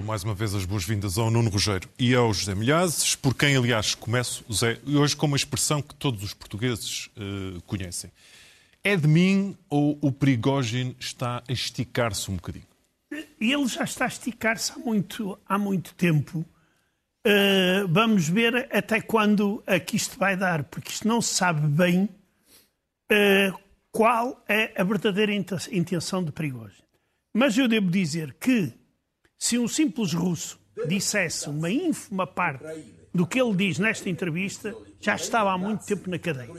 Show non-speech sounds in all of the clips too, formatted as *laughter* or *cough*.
dou mais uma vez as boas-vindas ao Nuno Rogério e ao José Milhazes, por quem, aliás, começo, José, hoje com uma expressão que todos os portugueses uh, conhecem. É de mim ou o Prigogine está a esticar-se um bocadinho? Ele já está a esticar-se há muito, há muito tempo. Uh, vamos ver até quando aqui isto vai dar, porque isto não se sabe bem uh, qual é a verdadeira intenção de Prigogine. Mas eu devo dizer que se um simples russo dissesse uma ínfima parte do que ele diz nesta entrevista, já estava há muito tempo na cadeia.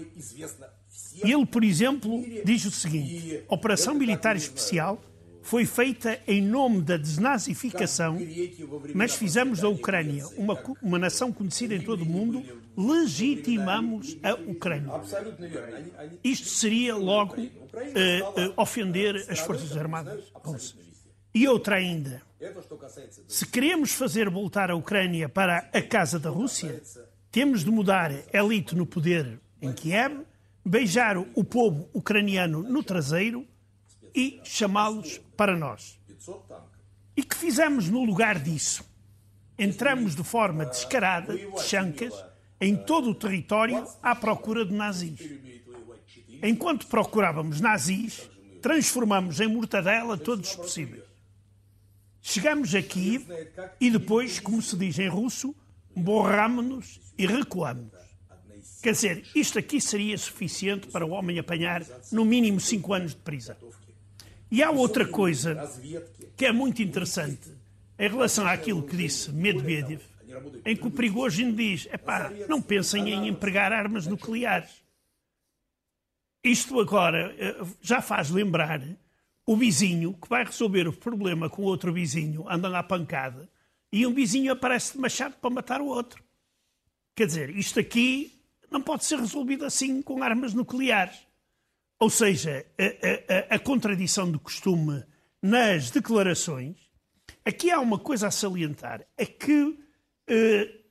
Ele, por exemplo, diz o seguinte: Operação Militar Especial foi feita em nome da desnazificação, mas fizemos da Ucrânia uma, uma nação conhecida em todo o mundo, legitimamos a Ucrânia. Isto seria logo uh, uh, ofender as Forças Armadas russas. E outra ainda. Se queremos fazer voltar a Ucrânia para a casa da Rússia, temos de mudar a elite no poder em Kiev, beijar o povo ucraniano no traseiro e chamá-los para nós. E que fizemos no lugar disso? Entramos de forma descarada, de chancas, em todo o território à procura de nazis. Enquanto procurávamos nazis, transformamos em mortadela todos os possíveis. Chegamos aqui e depois, como se diz em russo, borramos-nos e recuamos. Quer dizer, isto aqui seria suficiente para o homem apanhar no mínimo cinco anos de prisão. E há outra coisa que é muito interessante em relação àquilo que disse Medvedev, em que o Prigogine diz: epá, não pensem em empregar armas nucleares. Isto agora eh, já faz lembrar o vizinho que vai resolver o problema com outro vizinho, andando à pancada, e um vizinho aparece de machado para matar o outro. Quer dizer, isto aqui não pode ser resolvido assim com armas nucleares. Ou seja, a, a, a contradição do costume nas declarações. Aqui há uma coisa a salientar: é que eh,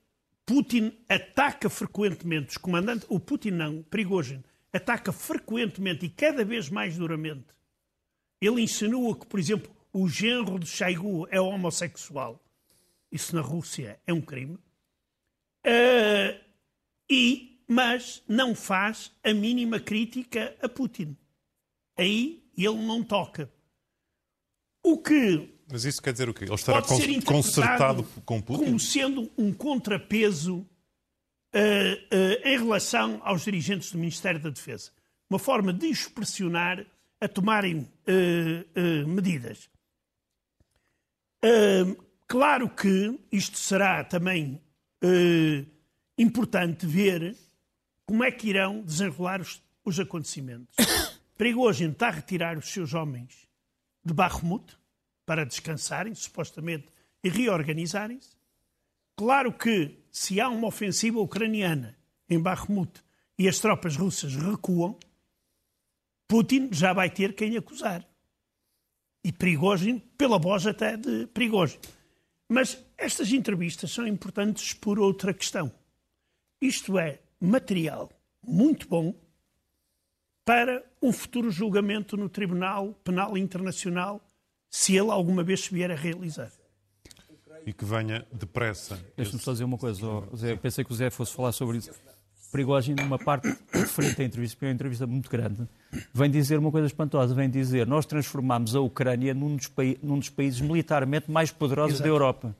Putin ataca frequentemente os comandantes, o Putin não, Prigozhin, ataca frequentemente e cada vez mais duramente. Ele insinua que, por exemplo, o genro de Shoigu é homossexual. Isso na Rússia é um crime. Uh, e mas não faz a mínima crítica a Putin. Aí ele não toca. O que. Mas isso quer dizer o quê? Ele estará consertado com Putin? Como sendo um contrapeso uh, uh, em relação aos dirigentes do Ministério da Defesa. Uma forma de os pressionar a tomarem uh, medidas. claro que isto será também importante ver como é que irão desenrolar os, os acontecimentos. *coughs* Prigogine está a retirar os seus homens de Bakhmut para descansarem, supostamente, e reorganizarem-se. Claro que, se há uma ofensiva ucraniana em Bakhmut e as tropas russas recuam, Putin já vai ter quem acusar. E Prigogine, pela voz até de Prigogine. Mas estas entrevistas são importantes por outra questão. Isto é, material muito bom para um futuro julgamento no Tribunal Penal Internacional, se ele alguma vez se vier a realizar. E que venha depressa. Deixa-me só dizer uma coisa, Zé. Pensei que o Zé fosse falar sobre isso. Prigogine, numa parte referente à entrevista, porque é uma entrevista muito grande, vem dizer uma coisa espantosa, vem dizer nós transformamos a Ucrânia num dos, num dos países militarmente mais poderosos Exato. da Europa.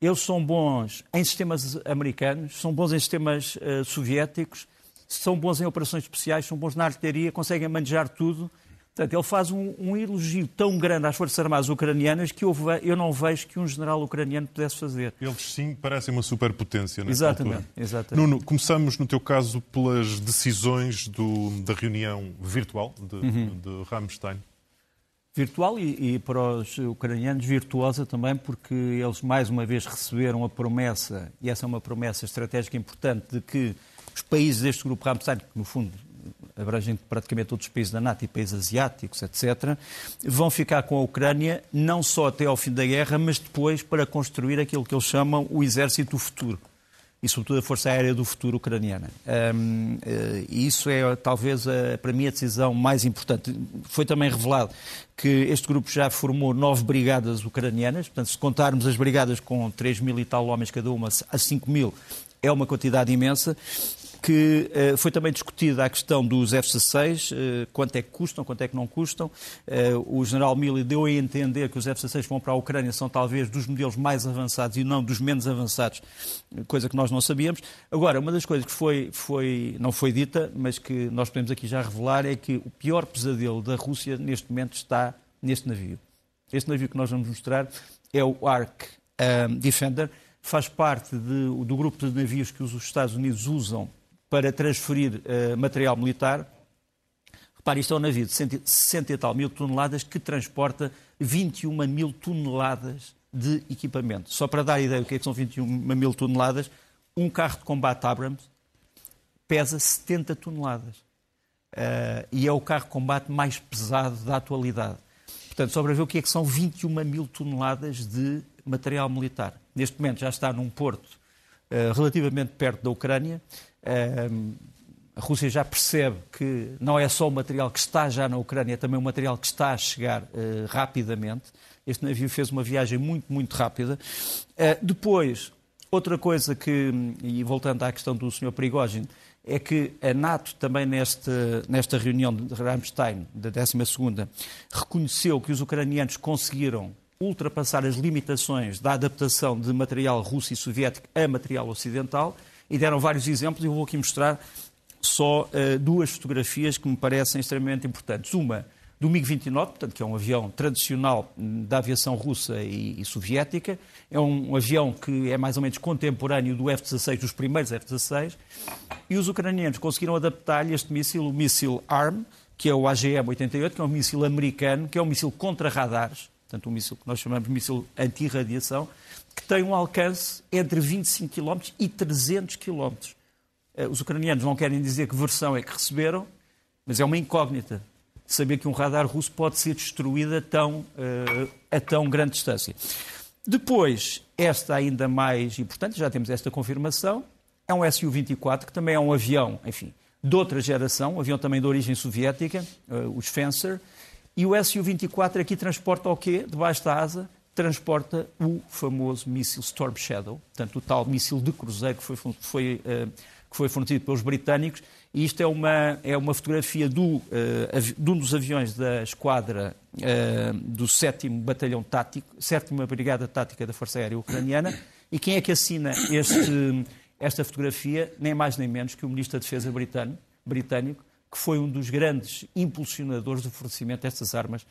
Eles são bons em sistemas americanos, são bons em sistemas uh, soviéticos, são bons em operações especiais, são bons na artilharia, conseguem manejar tudo. Portanto, ele faz um, um elogio tão grande às Forças Armadas ucranianas que eu, eu, não vejo que um general ucraniano pudesse fazer. Eles sim parecem uma superpotência. Exatamente, exatamente. Nuno, começamos no teu caso pelas decisões do, da reunião virtual de, uhum. de Rammstein virtual e, e, para os ucranianos virtuosa também, porque eles mais uma vez receberam a promessa, e essa é uma promessa estratégica importante, de que os países deste grupo Ramstein, que no fundo abrangem praticamente todos os países da NATO e países asiáticos, etc., vão ficar com a Ucrânia não só até ao fim da guerra, mas depois para construir aquilo que eles chamam o exército do futuro. e, sobretudo, a Força Aérea do Futuro ucraniana. Um, e isso é, talvez, a, para mim, a decisão mais importante. Foi também revelado que este grupo já formou nove brigadas ucranianas, portanto, se contarmos as brigadas com 3 mil e tal homens cada uma, a 5 mil, é uma quantidade imensa que uh, foi também discutida a questão dos F-16, uh, quanto é que custam, quanto é que não custam. Uh, o general Milley deu a entender que os F-16 que vão para a Ucrânia são talvez dos modelos mais avançados e não dos menos avançados, coisa que nós não sabíamos. Agora, uma das coisas que foi, foi, não foi dita, mas que nós podemos aqui já revelar, é que o pior pesadelo da Rússia neste momento está neste navio. Este navio que nós vamos mostrar é o Ark um, Defender, faz parte de, do grupo de navios que os Estados Unidos usam para transferir uh, material militar. Repare, isto é um navio de 60 e tal mil toneladas que transporta 21 mil toneladas de equipamento. Só para dar a ideia do que, é que são 21 mil toneladas, um carro de combate Abrams pesa 70 toneladas. Uh, e é o carro de combate mais pesado da atualidade. Portanto, só para ver o que é que são 21 mil toneladas de material militar. Neste momento já está num porto relativamente perto da Ucrânia a Rússia já percebe que não é só o material que está já na Ucrânia, é também o material que está a chegar uh, rapidamente. Este navio fez uma viagem muito, muito rápida. Depois, outra coisa que, e voltando à questão do Sr. Prigogine, é que a NATO também neste, nesta reunião de Ramstein, da 12ª, reconheceu que os ucranianos conseguiram ultrapassar as limitações da adaptação de material russo e soviético a material ocidental e deram vários exemplos eu vou aqui mostrar só uh, duas fotografias que me parecem extremamente importantes. Uma do MiG-29, portanto, que é um avião tradicional da aviação russa e, e, soviética. É um avião que é mais ou menos contemporâneo do F-16, dos primeiros F-16. E os ucranianos conseguiram adaptar-lhe este míssil, o míssil ARM, que é o AGM-88, que é um míssil americano, que é um míssil contra radares, portanto, um míssil que nós chamamos de míssil anti-radiação, que tem um alcance entre 25 km e 300 km. Eh, os ucranianos não querem dizer que versão é que receberam, mas é uma incógnita saber que um radar russo pode ser destruído a tão, uh, a tão grande distância. Depois, esta ainda mais importante, já temos esta confirmação, é um Su-24, que também é um avião, enfim, de outra geração, um avião também de origem soviética, uh, os Fencer, e o Su-24 aqui transporta o quê? Debaixo da asa transporta o famoso míssil Storm Shadow, portanto, o tal míssil de cruzeiro que foi, foi, uh, foi fornecido pelos britânicos. E isto é uma, é uma fotografia do, uh, de um dos aviões da esquadra uh, do 7 Batalhão Tático, 7 Brigada Tática da Força Aérea Ucraniana. E quem é que assina este, esta fotografia? Nem mais nem menos que o Ministro da Defesa britânico, britânico que foi um dos grandes impulsionadores do fornecimento destas armas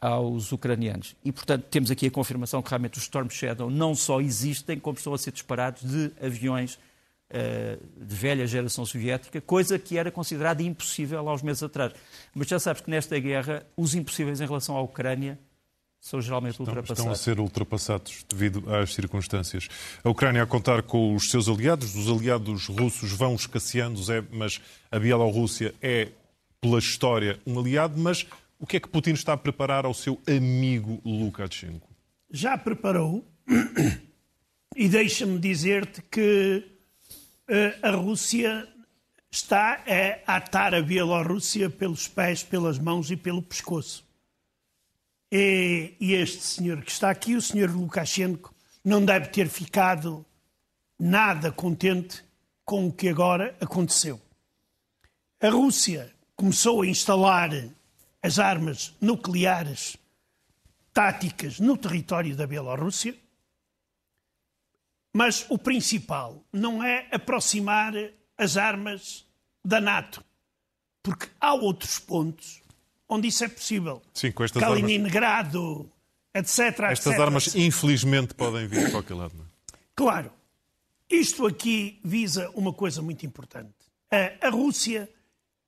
aos ucranianos. E, portanto, temos aqui a confirmação que realmente os Storm Shadow não só existem, como estão a ser disparados de aviões uh, de velha geração soviética, coisa que era considerada impossível há uns meses atrás. Mas já sabes que nesta guerra, os impossíveis em relação à Ucrânia são geralmente estão, ultrapassados. Estão a ser ultrapassados devido às circunstâncias. A Ucrânia a contar com os seus aliados, os aliados russos vão escasseando, mas a Bielorrússia é, pela história, um aliado, mas o que é que Putin está a preparar ao seu amigo Lukashenko? Já preparou, *coughs* e deixa-me dizer-te que uh, a Rússia está a atar a Bielorrússia pelos pés, pelas mãos e pelo pescoço. E, este senhor que está aqui, o senhor Lukashenko, não deve ter ficado nada contente com o que agora aconteceu. A Rússia começou a instalar as armas nucleares táticas no território da Bielorrússia, mas o principal não é aproximar as armas da NATO, porque há outros pontos onde isso é possível. Sim, com estas Kaliningrado, armas... etc. Estas etc, armas, etc. infelizmente, podem vir de qualquer lado. Não? É? Claro. Isto aqui visa uma coisa muito importante. A, Rússia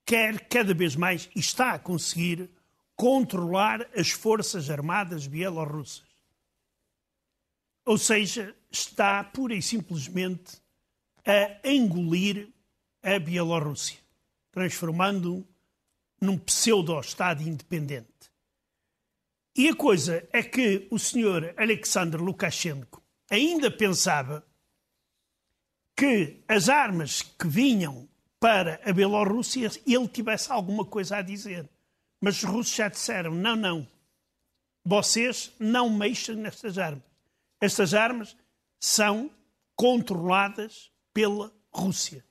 quer cada vez mais e está a conseguir controlar as forças armadas bielorrussas. Ou seja, está pura e simplesmente a engolir a Bielorrússia, transformando num pseudo-Estado independente. E a coisa é que o senhor Alexander Lukashenko ainda pensava que as armas que vinham para a Bielorrússia ele tivesse alguma coisa a dizer. Mas os russos já disseram: não, não, vocês não mexem nestas armas. Estas armas são controladas pela Rússia.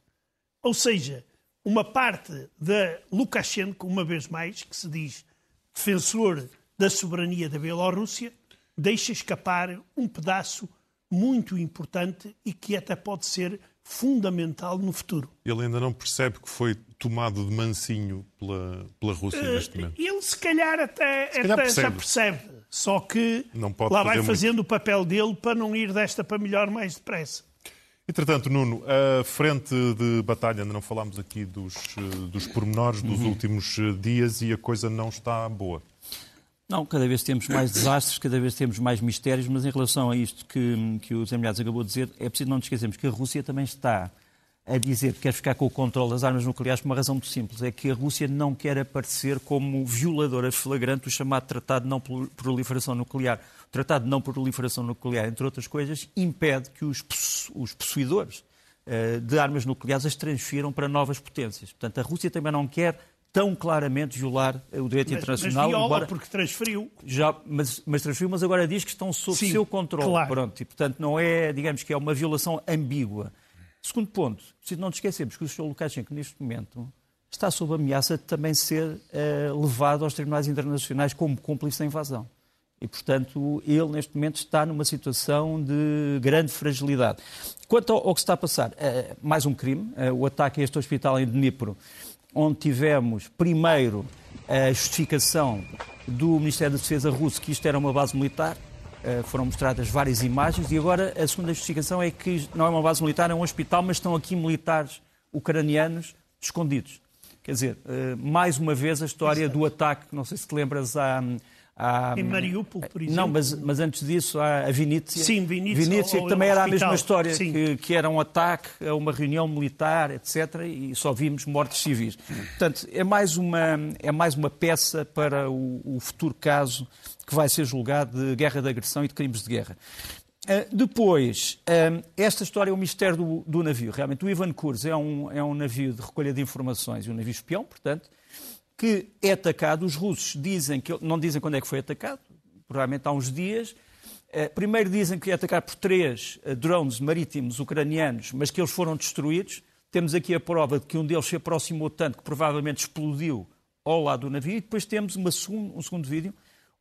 Ou seja, uma parte da Lukashenko, uma vez mais, que se diz defensor da soberania da Bielorrússia, deixa escapar um pedaço muito importante e que até pode ser fundamental no futuro. Ele ainda não percebe que foi tomado de mansinho pela, pela Rússia uh, neste momento. Ele se calhar até, se calhar até percebe. já percebe, só que lá vai fazendo muito. o papel dele para não ir desta para melhor mais depressa. Entretanto, Nuno, a frente de batalha, ainda não falámos aqui dos, eh, dos pormenores dos uhum. últimos eh, dias e a coisa não está boa. Não, cada vez temos mais desastres, cada vez temos mais mistérios, mas em relação a isto que, que o Zé Milhares acabou de dizer, é preciso não nos esquecermos que a Rússia também está a dizer que quer ficar com o controle das armas nucleares por uma razão muito simples. É que a Rússia não quer aparecer como violadora flagrante do chamado Tratado de Não Proliferação Nuclear. O Tratado de Não Proliferação Nuclear, entre outras coisas, impede que os, os possuidores uh, de armas nucleares as transfiram para novas potências. Portanto, a Rússia também não quer tão claramente violar o direito mas, internacional. Mas viola porque transferiu. Já, mas, mas transferiu, mas agora diz que estão sob Sim, seu controle. Claro. Pronto, e portanto não é, digamos que é uma violação ambígua. Segundo ponto, se não nos esquecemos que o Sr. Lukashenko neste momento está sob ameaça de também ser uh, levado aos tribunais internacionais como cúmplice da invasão. E, portanto, ele neste momento está numa situação de grande fragilidade. Quanto ao, ao que está a passar, uh, mais um crime, uh, o ataque a este hospital em Dnipro, onde tivemos primeiro a justificação do Ministério da Defesa russo que isto era uma base militar, foram mostradas várias imagens, e agora a segunda justificação é que não é uma base militar, é um hospital, mas estão aqui militares ucranianos escondidos. Quer dizer, eh, mais uma vez a história do ataque, não sei se te lembras, à, Há, em Mariupol, por exemplo. Não, mas, mas antes disso a Vinícia. Sim, Vinícia. Vinícia, que também era a mesma história, que, que, era um ataque a uma reunião militar, etc., e só vimos mortes civis. Portanto, é mais uma, é mais uma peça para o, o futuro caso que vai ser julgado de guerra de agressão e de crimes de guerra. Uh, depois, uh, esta história é o mistério do, do, navio. Realmente, o Ivan Kurz é um, é um navio de recolha de informações e um navio espião, portanto, que é atacado. Os russos dizem que não dizem quando é que foi atacado, provavelmente há uns dias. Eh, primeiro dizem que é atacado por três drones marítimos ucranianos, mas que eles foram destruídos. Temos aqui a prova de que um deles se aproximou tanto que provavelmente explodiu ao lado do navio. E depois temos uma, um segundo vídeo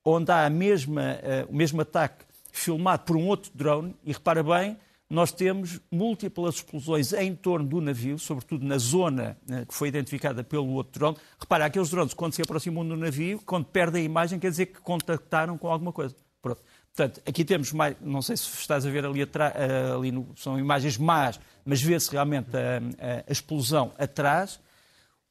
onde há mesma, uh, o mesmo ataque filmado por um outro drone. E repara bem, nós temos múltiplas explosões em torno do navio, sobretudo na zona né, que foi identificada pelo outro drone. Repara, aqueles drones, quando se aproximam do navio, quando perdem a imagem, quer dizer que contactaram com alguma coisa. Pronto. Portanto, aqui temos mais, não sei se estás a ver ali, atrás, eh, ali no, são imagens más, mas vê-se realmente a, a, explosão atrás.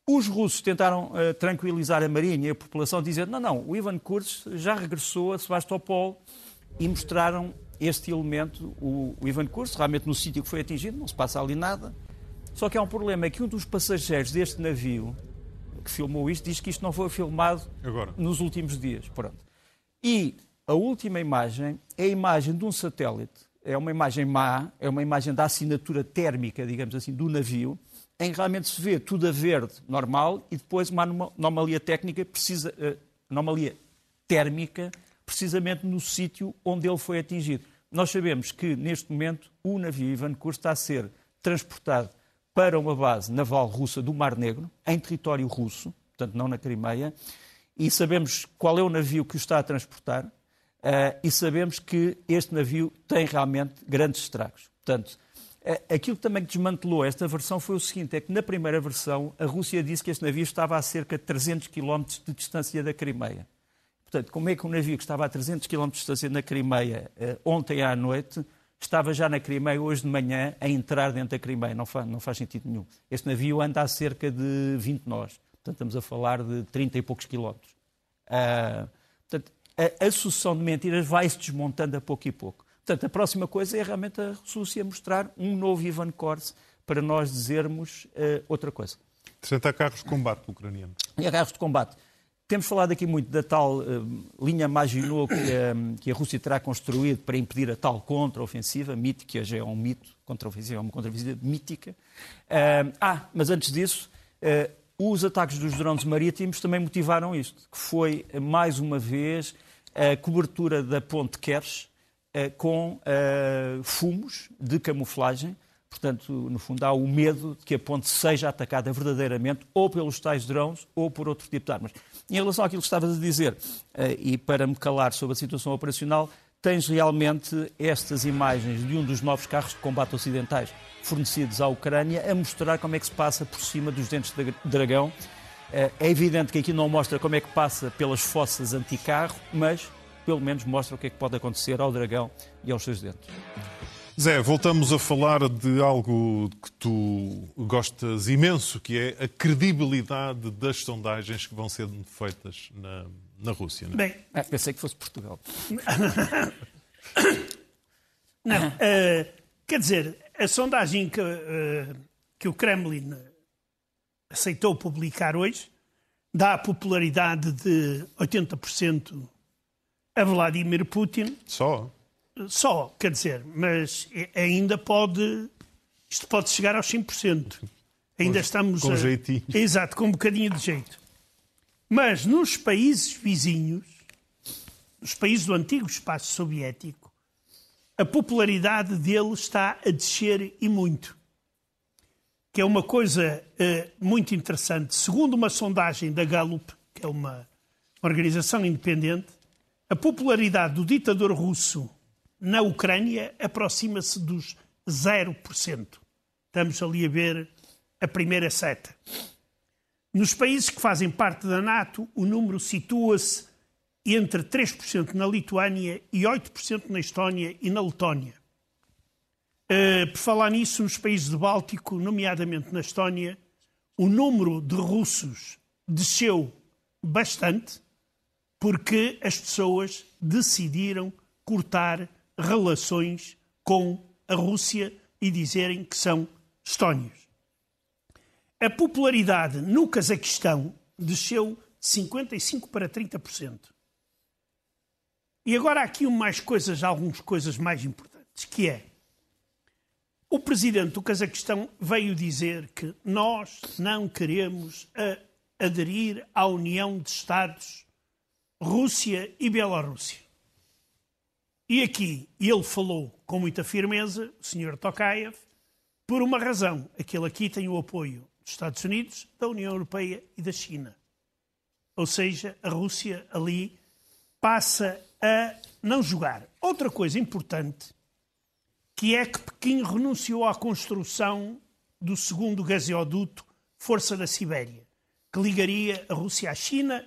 Os russos tentaram uh, tranquilizar a marinha e a população, dizendo: não, não, o Ivan Kurz já regressou a Sebastopol e mostraram este elemento, o, o Ivan Curso, realmente no sítio que foi atingido, não se passa ali nada. Só que há um problema, é que um dos passageiros deste navio que filmou isto diz que isto não foi filmado Agora. nos últimos dias. Pronto. E a última imagem é a imagem de um satélite. É uma imagem má, é uma imagem da assinatura térmica, digamos assim, do navio, em que realmente se vê tudo a verde normal e depois uma anomalia técnica, precisa, uh, anomalia térmica, precisamente no sítio onde ele foi atingido. Nós sabemos que, neste momento, o navio Ivan Kurs está a ser transportado para uma base naval russa do Mar Negro, em território russo, portanto, não na Crimeia, e sabemos qual é o navio que o está a transportar, uh, e sabemos que este navio tem realmente grandes estragos. Portanto, aquilo que também desmantelou esta versão foi o seguinte: é que na primeira versão a Rússia disse que este navio estava a cerca de 300 km de distância da Crimeia. Portanto, como é que um navio que estava a 300 km de distância na Crimeia eh, ontem à noite estava já na Crimeia hoje de manhã a entrar dentro da Crimeia? Não faz, não faz sentido nenhum. Este navio anda a cerca de 20 nós. Portanto, estamos a falar de 30 e poucos quilómetros. Uh, portanto, a, a sucessão de mentiras vai-se desmontando a pouco e pouco. Portanto, a próxima coisa é realmente a Rússia mostrar um novo Ivan Kors para nós dizermos uh, outra coisa. 60 carros de combate ucranianos. E carros de combate. Temos falado aqui muito da tal uh, linha Maginot que, uh, que, a Rússia terá construído para impedir a tal contra-ofensiva, mito, que hoje é um mito, contra-ofensiva é uma contra-ofensiva mítica. Uh, ah, mas antes disso, os ataques dos drones marítimos também motivaram isto, que foi, mais uma vez, a cobertura da ponte Kersh com fumos de camuflagem, Portanto, no fundo, há o medo de que a ponte seja atacada verdadeiramente ou pelos tais drones ou por outro tipo de armas. Em relação àquilo que estavas a dizer, eh, e para me calar sobre a situação operacional, tens realmente estas imagens de um dos novos carros de combate ocidentais fornecidos à Ucrânia a mostrar como é que se passa por cima dos dentes de dragão. Eh, é evidente que aqui não mostra como é que passa pelas fossas anticarro, mas pelo menos mostra o que é que pode acontecer ao dragão e aos seus dentes. Zé, voltamos a falar de algo que tu gostas imenso, que é a credibilidade das sondagens que vão sendo feitas na, na Rússia. Não é? Bem, ah, pensei que fosse Portugal. *coughs* não, uh, quer dizer, a sondagem que, uh, que o Kremlin aceitou publicar hoje dá a popularidade de 80% a Vladimir Putin. Só? Só, quer dizer, mas ainda pode. Isto pode chegar aos 5%. Ainda com, estamos. Com a, jeitinho. Exato, com um bocadinho de jeito. Mas nos países vizinhos, nos países do antigo espaço soviético, a popularidade dele está a descer e muito. Que é uma coisa uh, muito interessante. Segundo uma sondagem da Gallup, que é uma organização independente, a popularidade do ditador russo na Ucrânia aproxima-se dos 0%. Estamos ali a ver a primeira seta. Nos países que fazem parte da NATO, o número situa-se entre 3% na Lituânia e 8% na Estónia e na Letónia. Uh, por falar nisso, nos países do Báltico, nomeadamente na Estónia, o número de russos desceu bastante porque as pessoas decidiram cortar relações com a Rússia e dizerem que são estónios. A popularidade no Cazaquistão desceu de 55% para 30%. E agora há aqui mais coisas, algumas coisas mais importantes, que é o presidente do Cazaquistão veio dizer que nós não queremos aderir à União de Estados Rússia e Bielorrússia. E aqui ele falou com muita firmeza, o Sr. Tokayev, por uma razão. Aquele aqui tem o apoio dos Estados Unidos, da União Europeia e da China. Ou seja, a Rússia ali passa a não jogar. Outra coisa importante, que é que Pequim renunciou à construção do segundo gaseoduto Força da Sibéria, que ligaria a Rússia à China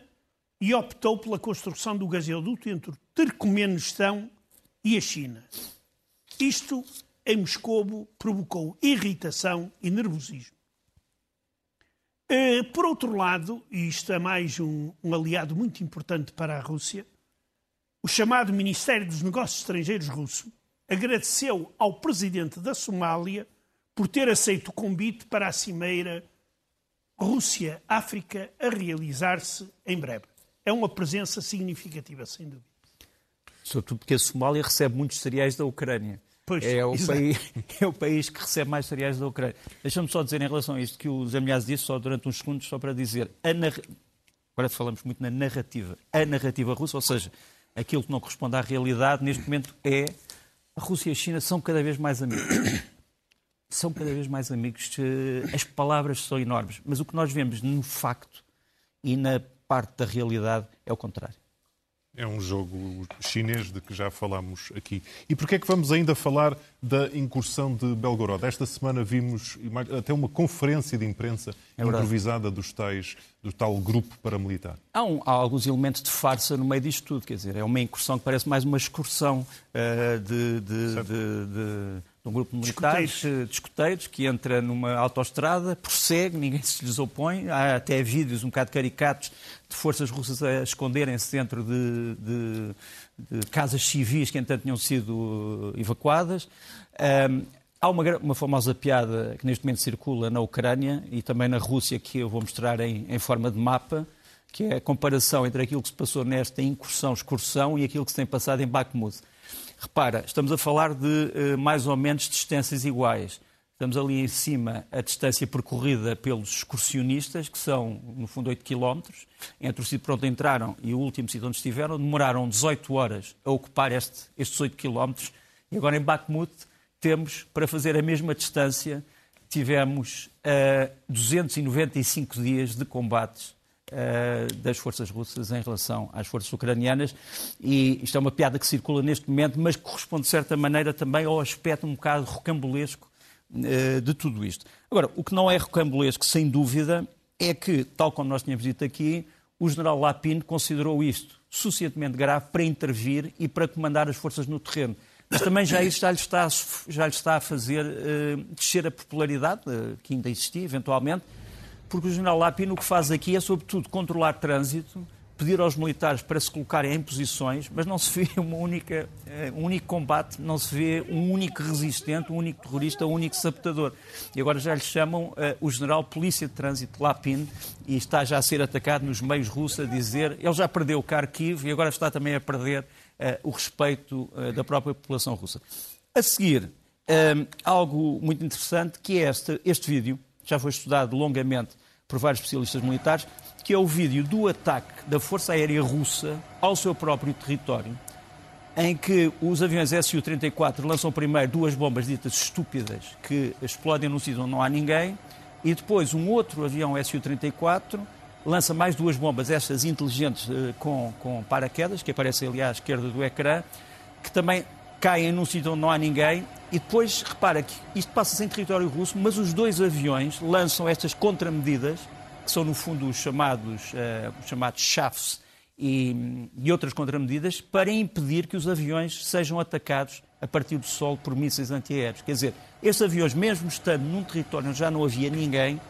e optou pela construção do gaseoduto entre o Turcomenistão e a China. Isto, em Moscovo, provocou irritação e nervosismo. Eh, por outro lado, e isto é mais um, um aliado muito importante para a Rússia, o chamado Ministério dos Negócios Estrangeiros russo agradeceu ao presidente da Somália por ter aceito o convite para a cimeira Rússia-África a realizar-se em breve. É uma presença significativa, sem dúvida. Sobretudo porque a Somália recebe muitos cereais da Ucrânia. Pois, é, o país, *laughs* é o país que recebe mais cereais da Ucrânia. Deixa-me só dizer em relação a isto que o Zé Milhaz disse, só durante uns segundos, só para dizer. Narra... Agora falamos muito na narrativa. A narrativa russa, ou seja, aquilo que não corresponde à realidade, neste momento é a Rússia e a China são cada vez mais amigos. *coughs* São cada vez mais amigos. As palavras são enormes. Mas o que nós vemos no facto e na parte da realidade é o contrário. É um jogo chinês de que já falamos aqui. E porquê é que vamos ainda falar da incursão de Belgorod? Esta semana vimos até uma conferência de imprensa é improvisada dos tais, do tal grupo paramilitar. Há, um, há, alguns elementos de farsa no meio disto tudo. Quer dizer, é uma incursão que parece mais uma excursão uh, de, de um grupo militar de escuteiros que entra numa autoestrada, prossegue, ninguém *laughs* se lhes opõe. Há até vídeos um bocado caricatos de forças russas a esconderem-se dentro de, de, de, casas civis que, entanto, tinham sido evacuadas. Um, há uma, uma, famosa piada que neste momento circula na Ucrânia e também na Rússia, que eu vou mostrar em, em forma de mapa, que é a comparação entre aquilo que se passou nesta incursão-excursão e aquilo que se tem passado em Bakhmut. Repara, estamos a falar de eh, mais ou menos distâncias iguais. Estamos ali em cima a distância percorrida pelos excursionistas, que são, no fundo, 8 km. Entre o sítio onde entraram e o último sítio onde estiveram, demoraram 18 horas a ocupar este, estes 8 km. E agora em Bakhmut temos, para fazer a mesma distância, tivemos uh, 295 dias de combates uh, das forças russas em relação às forças ucranianas. E isto é uma piada que circula neste momento, mas corresponde, de certa maneira, também ao aspecto um bocado rocambolesco uh, de tudo isto. Agora, o que não é rocambolesco, sem dúvida, é que, tal como nós tínhamos dito aqui, o general Lapin considerou isto suficientemente grave para intervir e para comandar as forças no terreno. Mas também já isso já lhe está, já lhe está a fazer uh, descer a popularidade, uh, que ainda existia eventualmente, porque o general Lapino o que faz aqui é, sobretudo, controlar trânsito, pedir aos militares para se colocarem em posições, mas não se vê uma única, uh, um único combate, não se vê um único resistente, um único terrorista, um único sabotador. E agora já lhe chamam o general Polícia de Trânsito Lapin e está já a ser atacado nos meios russos a dizer ele já perdeu Kharkiv e agora está também a perder uh, o respeito uh, da própria população russa. A seguir, um, algo muito interessante, que é este, este vídeo, já foi estudado longamente por vários especialistas militares, que é o vídeo do ataque da Força Aérea Russa ao seu próprio território, em que os aviões Su-34 lançam primeiro duas bombas ditas estúpidas que explodem num sítio onde não há ninguém, e depois um outro avião Su-34 lança mais duas bombas, estas inteligentes eh, com, com paraquedas, que aparecem ali à esquerda do ecrã, que também caem num sítio onde não há ninguém. E depois, repara que isto passa-se em território russo, mas os dois aviões lançam estas contramedidas, que são no fundo os chamados, uh, os chamados chafes e, e outras contramedidas, para impedir que os aviões sejam atacados a partir do solo por mísseis antiaéreos. Quer dizer, estes aviões, mesmo estando num território onde já não havia ninguém,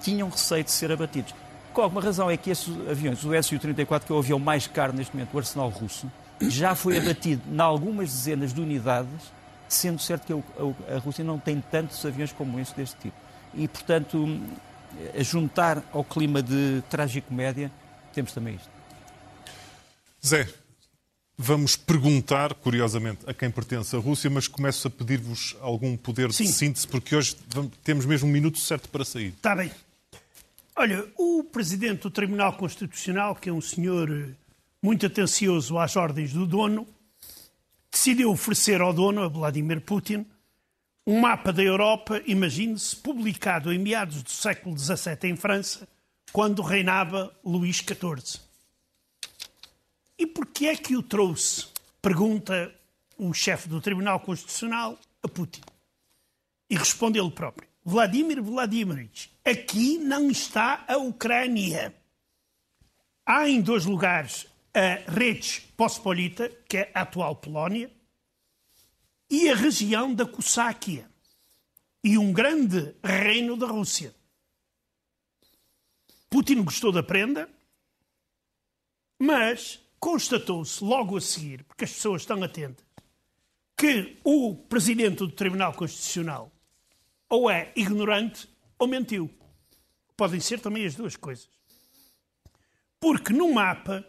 tinham receio de ser abatidos. Por alguma razão é que esses aviões, o Su-34, que é o avião mais caro neste momento do arsenal russo, já foi abatido em algumas dezenas de unidades, sendo certo que a, Rússia não tem tantos aviões como esse deste tipo. E, portanto, a juntar ao clima de tragicomédia, temos também isto. Zé, vamos perguntar, curiosamente, a quem pertence a Rússia, mas começo a pedir-vos algum poder Sim. de síntese, porque hoje temos mesmo um minuto certo para sair. Está bem. Olha, o presidente do Tribunal Constitucional, que é um senhor eh, muito atencioso às ordens do dono, decidiu oferecer ao dono, a Vladimir Putin, um mapa da Europa, imagine-se, publicado em meados do século XVII em França, quando reinava Luís XIV. E por que é que o trouxe? Pergunta o chefe do Tribunal Constitucional a Putin. E responde ele próprio. Vladimir Vladimirovich, aqui não está a Ucrânia. Há em dois lugares a Redes Pospolita, que é a atual Polónia, e a região da Cossáquia, e um grande reino da Rússia. Putin gostou da prenda, mas constatou-se logo a seguir, porque as pessoas estão atentas, que o presidente do Tribunal Constitucional ou é ignorante ou mentiu. Podem ser também as duas coisas. Porque no mapa,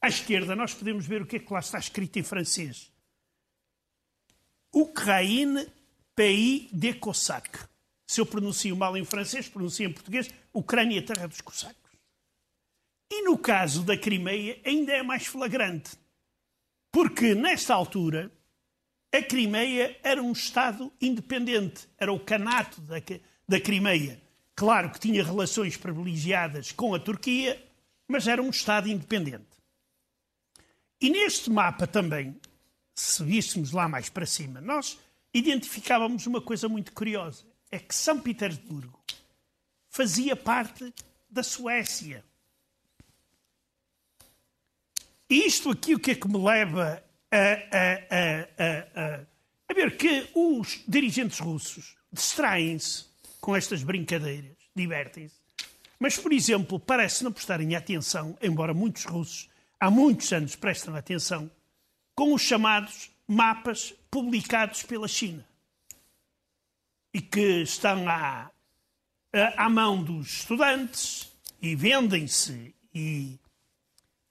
à esquerda, nós podemos ver o que é que lá está escrito em francês. Ukraine, pays de Cossack. Se eu pronuncio mal em francês, pronuncio em português, Ucrânia, terra dos cossacos. E no caso da Crimeia, ainda é mais flagrante. Porque, nesta altura, a Crimeia era um Estado independente, era o canato da, da Crimeia. Claro que tinha relações privilegiadas com a Turquia, mas era um Estado independente. E neste mapa também, se víssemos lá mais para cima, nós identificávamos uma coisa muito curiosa: é que São Petersburgo fazia parte da Suécia. E isto aqui o que é que me leva a, a, a, a ver que os dirigentes russos distraem-se com estas brincadeiras, divertem-se. Mas, por exemplo, parece não prestarem atenção, embora muitos russos há muitos anos prestam atenção, com os chamados mapas publicados pela China e que estão à, à mão dos estudantes e vendem-se, e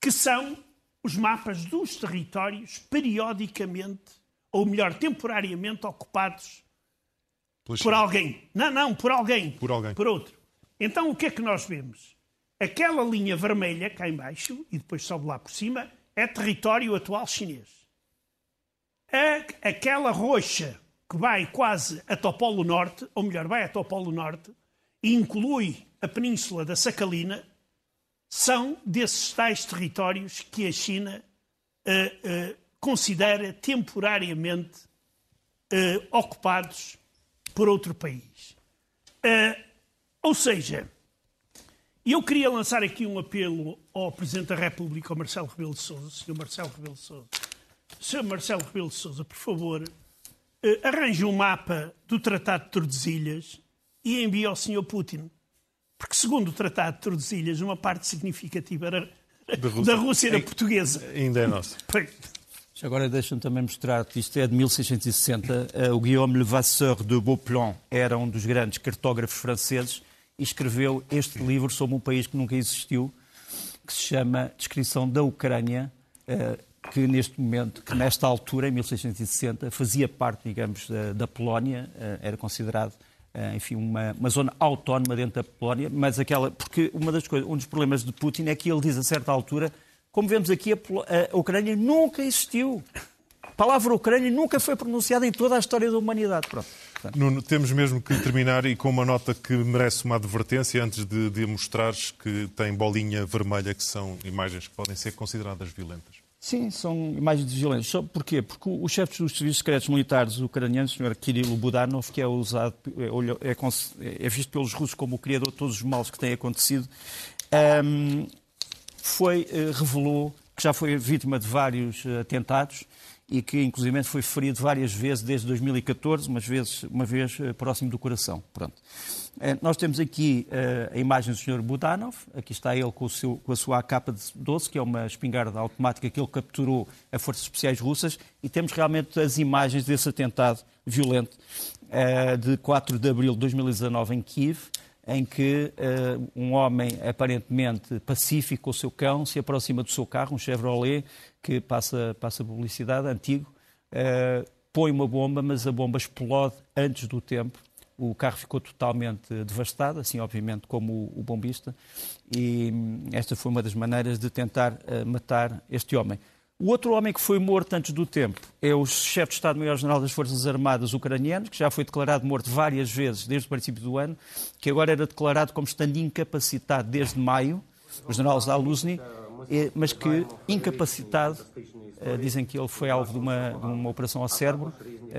que são os mapas dos territórios periodicamente, ou melhor, temporariamente ocupados por alguém. Não, não, por alguém. Por alguém. Por outro. Então o que é que nós vemos? Aquela linha vermelha cá embaixo e depois sobe lá por cima é território atual chinês. A, aquela roxa que vai quase até o Polo Norte, ou melhor, vai até o Polo Norte, e inclui a península da Sacalina, são desses tais territórios que a China uh, uh, considera temporariamente uh, ocupados por outro país. ou seja, eu queria lançar aqui um apelo ao Presidente da República, ao Marcelo Rebelo de Sousa, Sr. Marcelo Rebelo de Sousa. Sr. Marcelo Rebelo de Sousa, por favor, arranje um mapa do Tratado de Tordesilhas e envie ao Sr. Putin porque, segundo o Tratado de Tordesilhas, uma parte significativa era da Rússia, da Rússia era portuguesa. Ainda é nossa. *laughs* Agora deixam-me também mostrar que isto é de 1660. Eh, o Guillaume Levasseur de Beauplan era um dos grandes cartógrafos franceses e escreveu este livro sobre um país que nunca existiu, que se chama Descrição da Ucrânia, eh, que neste momento, que nesta altura, em 1660, fazia parte, digamos, da Polónia, eh, era considerado eh, enfim, uma, uma, zona autónoma dentro da Polónia, mas aquela, porque uma das coisas, um dos problemas de Putin é que ele diz a certa altura, como vemos aqui, a, a Ucrânia nunca existiu. A palavra Ucrânia nunca foi pronunciada em toda a história da humanidade. Pronto. Nuno, temos mesmo que terminar e com uma nota que merece uma advertência antes de, de mostrares que tem bolinha vermelha, que são imagens que podem ser consideradas violentas. Sim, são imagens violentas. Só porquê? Porque o chefe dos serviços secretos militares ucranianos, o Sr. Kirill Budanov, que é usado, é, é, é, visto pelos russos como o criador de todos os males que têm acontecido, um, foi, uh, revelou que já foi vítima de vários uh, atentados e que, inclusive, foi ferido várias vezes desde 2014, umas vezes, uma vez uh, próximo do coração. Pronto. Eh, nós temos aqui uh, a imagem do Sr. Budanov, aqui está ele com, seu, com a sua AK-12, que é uma espingarda automática que ele capturou a Forças Especiais Russas, e temos realmente as imagens desse atentado violento de 4 de abril de 2019 em Kiev, em que uh, um homem aparentemente pacífico com o seu cão se aproxima do seu carro, um Chevrolet, que passa, passa publicidade, antigo, põe uma bomba, mas a bomba explode antes do tempo o carro ficou totalmente devastado, assim, obviamente, como o, bombista, e hum, esta foi uma das maneiras de tentar uh, matar este homem. O outro homem que foi morto antes do tempo é o chefe de Estado-Maior-General das Forças Armadas ucranianos, que já foi declarado morto várias vezes desde o princípio do ano, que agora era declarado como estando incapacitado desde maio, o general Zaluzny, eh, mas que incapacitado, eh, dizem que ele foi alvo de uma, de uma operação ao cérebro,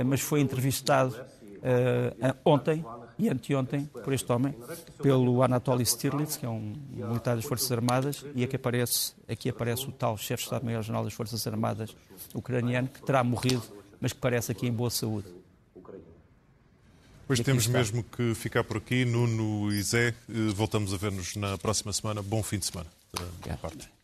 mas foi entrevistado uh, ontem e anteontem por este homem, pelo Anatoly Stirlitz, que é um militar das Forças Armadas, e aqui aparece, aqui aparece o tal chefe de Estado-Maior-General das Forças Armadas ucraniano, que terá morrido, mas que parece aqui em boa saúde. Pois temos está. mesmo que ficar por aqui. Nuno e Zé, eh, voltamos a ver-nos na próxima semana. Bom fim de semana. Da parte.